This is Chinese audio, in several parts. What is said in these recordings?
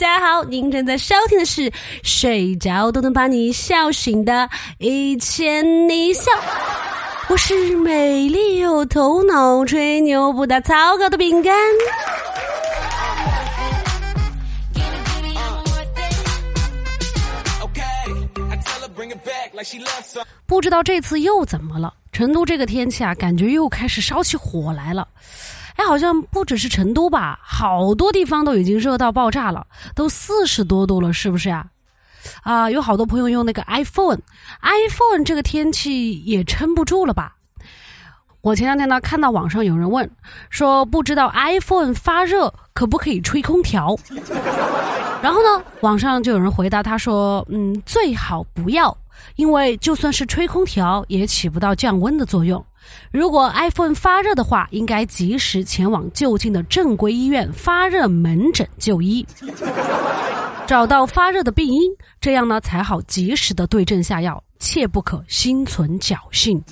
大家好，您正在收听的是睡着都能把你笑醒的《一千你笑》，我是美丽又头脑、吹牛不打草稿的饼干。不知道这次又怎么了？成都这个天气啊，感觉又开始烧起火来了。哎，好像不只是成都吧，好多地方都已经热到爆炸了，都四十多度了，是不是呀？啊，有好多朋友用那个 iPhone，iPhone 这个天气也撑不住了吧？我前两天呢看到网上有人问，说不知道 iPhone 发热可不可以吹空调？然后呢，网上就有人回答他说，嗯，最好不要。因为就算是吹空调，也起不到降温的作用。如果 iPhone 发热的话，应该及时前往就近的正规医院发热门诊就医，找到发热的病因，这样呢才好及时的对症下药，切不可心存侥幸。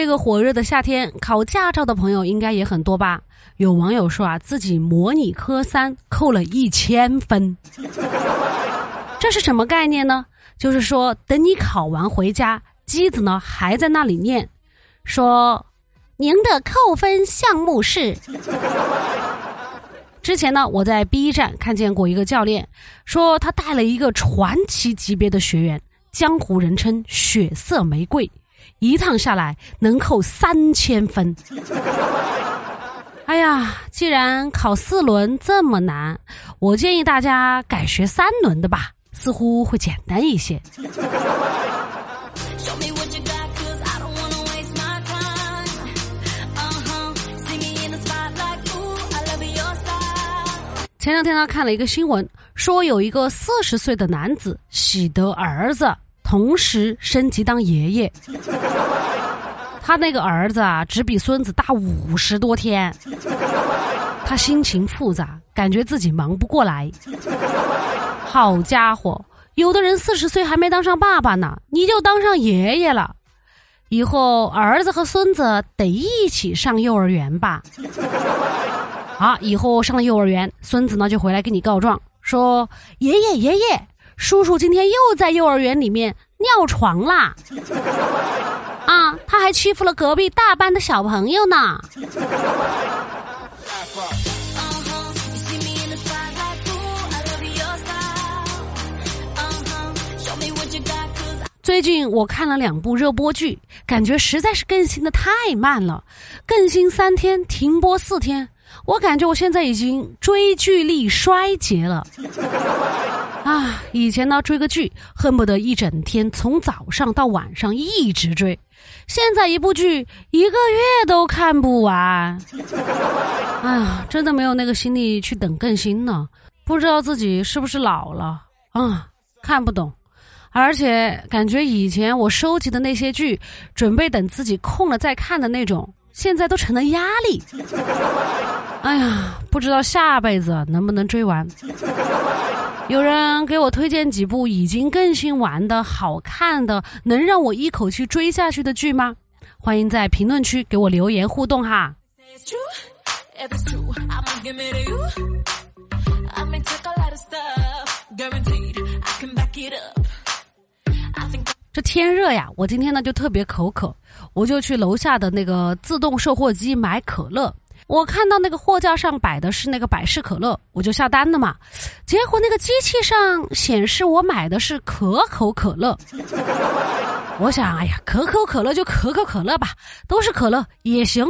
这个火热的夏天，考驾照的朋友应该也很多吧？有网友说啊，自己模拟科三扣了一千分，这是什么概念呢？就是说，等你考完回家，机子呢还在那里念，说您的扣分项目是。之前呢，我在 B 站看见过一个教练，说他带了一个传奇级别的学员，江湖人称“血色玫瑰”。一趟下来能扣三千分，哎呀！既然考四轮这么难，我建议大家改学三轮的吧，似乎会简单一些。前两天呢，看了一个新闻，说有一个四十岁的男子喜得儿子。同时升级当爷爷，他那个儿子啊，只比孙子大五十多天，他心情复杂，感觉自己忙不过来。好家伙，有的人四十岁还没当上爸爸呢，你就当上爷爷了，以后儿子和孙子得一起上幼儿园吧？啊，以后上了幼儿园，孙子呢就回来跟你告状，说爷爷爷爷。叔叔今天又在幼儿园里面尿床啦！啊，他还欺负了隔壁大班的小朋友呢。最近我看了两部热播剧，感觉实在是更新的太慢了，更新三天停播四天，我感觉我现在已经追剧力衰竭了。啊，以前呢追个剧恨不得一整天从早上到晚上一直追，现在一部剧一个月都看不完。哎呀，真的没有那个心力去等更新呢。不知道自己是不是老了啊？看不懂，而且感觉以前我收集的那些剧，准备等自己空了再看的那种，现在都成了压力。哎呀，不知道下辈子能不能追完。有人给我推荐几部已经更新完的好看的，能让我一口气追下去的剧吗？欢迎在评论区给我留言互动哈。这天热呀，我今天呢就特别口渴，我就去楼下的那个自动售货机买可乐。我看到那个货架上摆的是那个百事可乐，我就下单了嘛。结果那个机器上显示我买的是可口可乐。我想，哎呀，可口可乐就可口可乐吧，都是可乐也行。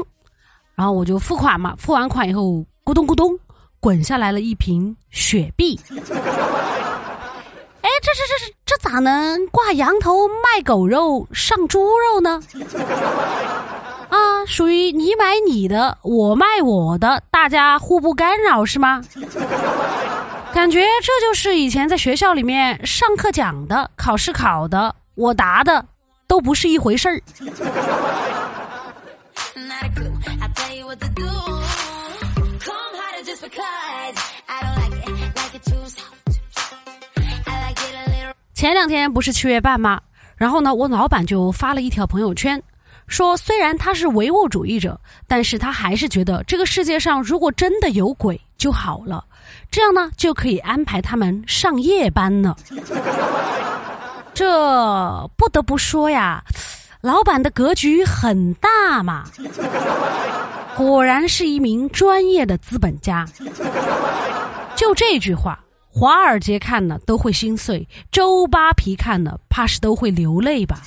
然后我就付款嘛，付完款以后，咕咚咕咚，滚下来了一瓶雪碧。哎，这这这这这咋能挂羊头卖狗肉，上猪肉呢？啊，属于你买你的，我卖我的，大家互不干扰是吗？感觉这就是以前在学校里面上课讲的，考试考的，我答的都不是一回事儿。前两天不是七月半吗？然后呢，我老板就发了一条朋友圈，说虽然他是唯物主义者，但是他还是觉得这个世界上如果真的有鬼就好了，这样呢就可以安排他们上夜班了。这不得不说呀，老板的格局很大嘛，果然是一名专业的资本家。就这句话。华尔街看了都会心碎，周扒皮看了怕是都会流泪吧。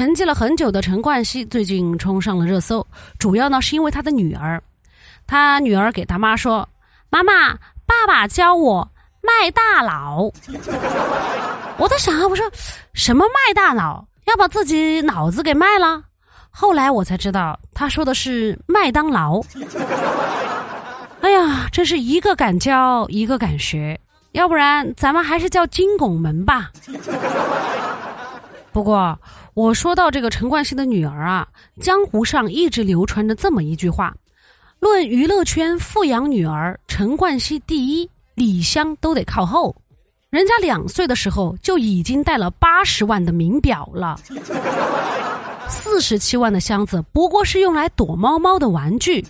沉寂了很久的陈冠希最近冲上了热搜，主要呢是因为他的女儿，他女儿给他妈说：“妈妈，爸爸教我卖大脑。”我在想啊，我说什么卖大脑？要把自己脑子给卖了，后来我才知道他说的是麦当劳。哎呀，真是一个敢教一个敢学，要不然咱们还是叫金拱门吧。不过我说到这个陈冠希的女儿啊，江湖上一直流传着这么一句话：论娱乐圈富养女儿，陈冠希第一，李湘都得靠后。人家两岁的时候就已经带了八十万的名表了，四十七万的箱子不过是用来躲猫猫的玩具，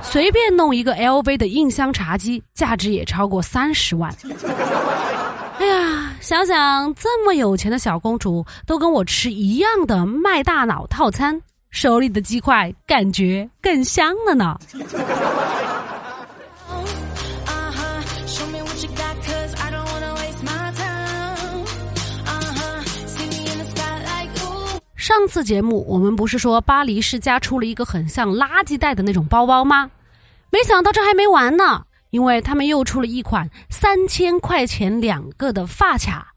随便弄一个 LV 的印香茶几，价值也超过三十万。哎呀，想想这么有钱的小公主都跟我吃一样的麦大脑套餐，手里的鸡块感觉更香了呢。上次节目我们不是说巴黎世家出了一个很像垃圾袋的那种包包吗？没想到这还没完呢，因为他们又出了一款三千块钱两个的发卡。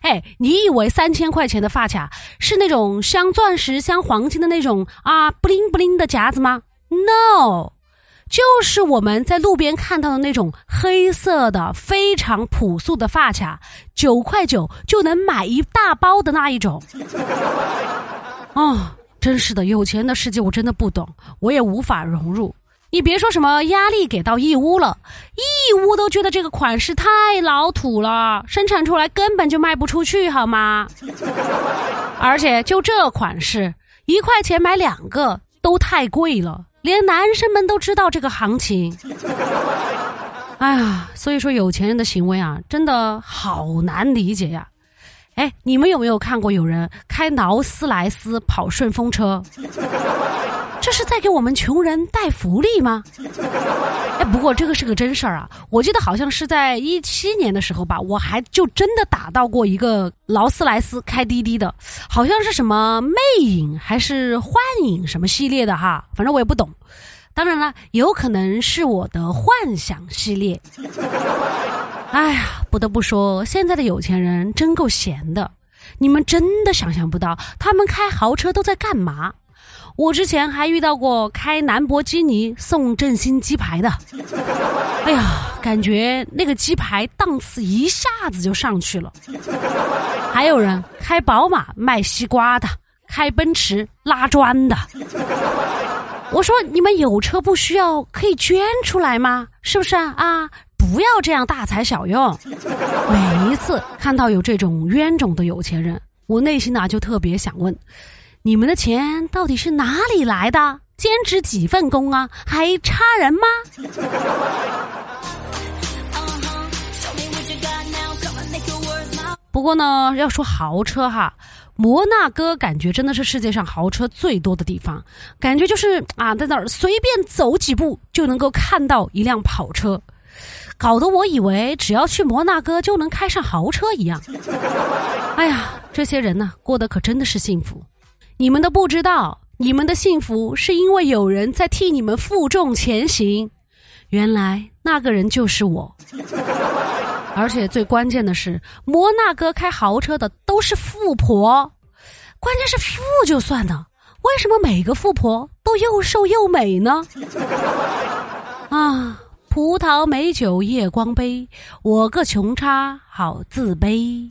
哎，你以为三千块钱的发卡是那种镶钻石、镶黄金的那种啊，布灵布灵的夹子吗？No。就是我们在路边看到的那种黑色的、非常朴素的发卡，九块九就能买一大包的那一种。哦，真是的，有钱的世界我真的不懂，我也无法融入。你别说什么压力给到义乌了，义乌都觉得这个款式太老土了，生产出来根本就卖不出去，好吗？而且就这款式，一块钱买两个都太贵了。连男生们都知道这个行情，哎呀，所以说有钱人的行为啊，真的好难理解呀。哎，你们有没有看过有人开劳斯莱斯跑顺风车？这是在给我们穷人带福利吗？哎，不过这个是个真事儿啊！我记得好像是在一七年的时候吧，我还就真的打到过一个劳斯莱斯开滴滴的，好像是什么魅影还是幻影什么系列的哈，反正我也不懂。当然了，有可能是我的幻想系列。哎呀，不得不说，现在的有钱人真够闲的，你们真的想象不到他们开豪车都在干嘛。我之前还遇到过开兰博基尼送振兴鸡排的，哎呀，感觉那个鸡排档次一下子就上去了。还有人开宝马卖西瓜的，开奔驰拉砖的。我说你们有车不需要，可以捐出来吗？是不是啊？不要这样大材小用。每一次看到有这种冤种的有钱人，我内心呢就特别想问。你们的钱到底是哪里来的？兼职几份工啊？还差人吗？不过呢，要说豪车哈，摩纳哥感觉真的是世界上豪车最多的地方，感觉就是啊，在那儿随便走几步就能够看到一辆跑车，搞得我以为只要去摩纳哥就能开上豪车一样。哎呀，这些人呢，过得可真的是幸福。你们都不知道，你们的幸福是因为有人在替你们负重前行。原来那个人就是我。而且最关键的是，摩纳哥开豪车的都是富婆。关键是富就算了，为什么每个富婆都又瘦又美呢？啊，葡萄美酒夜光杯，我个穷叉好自卑。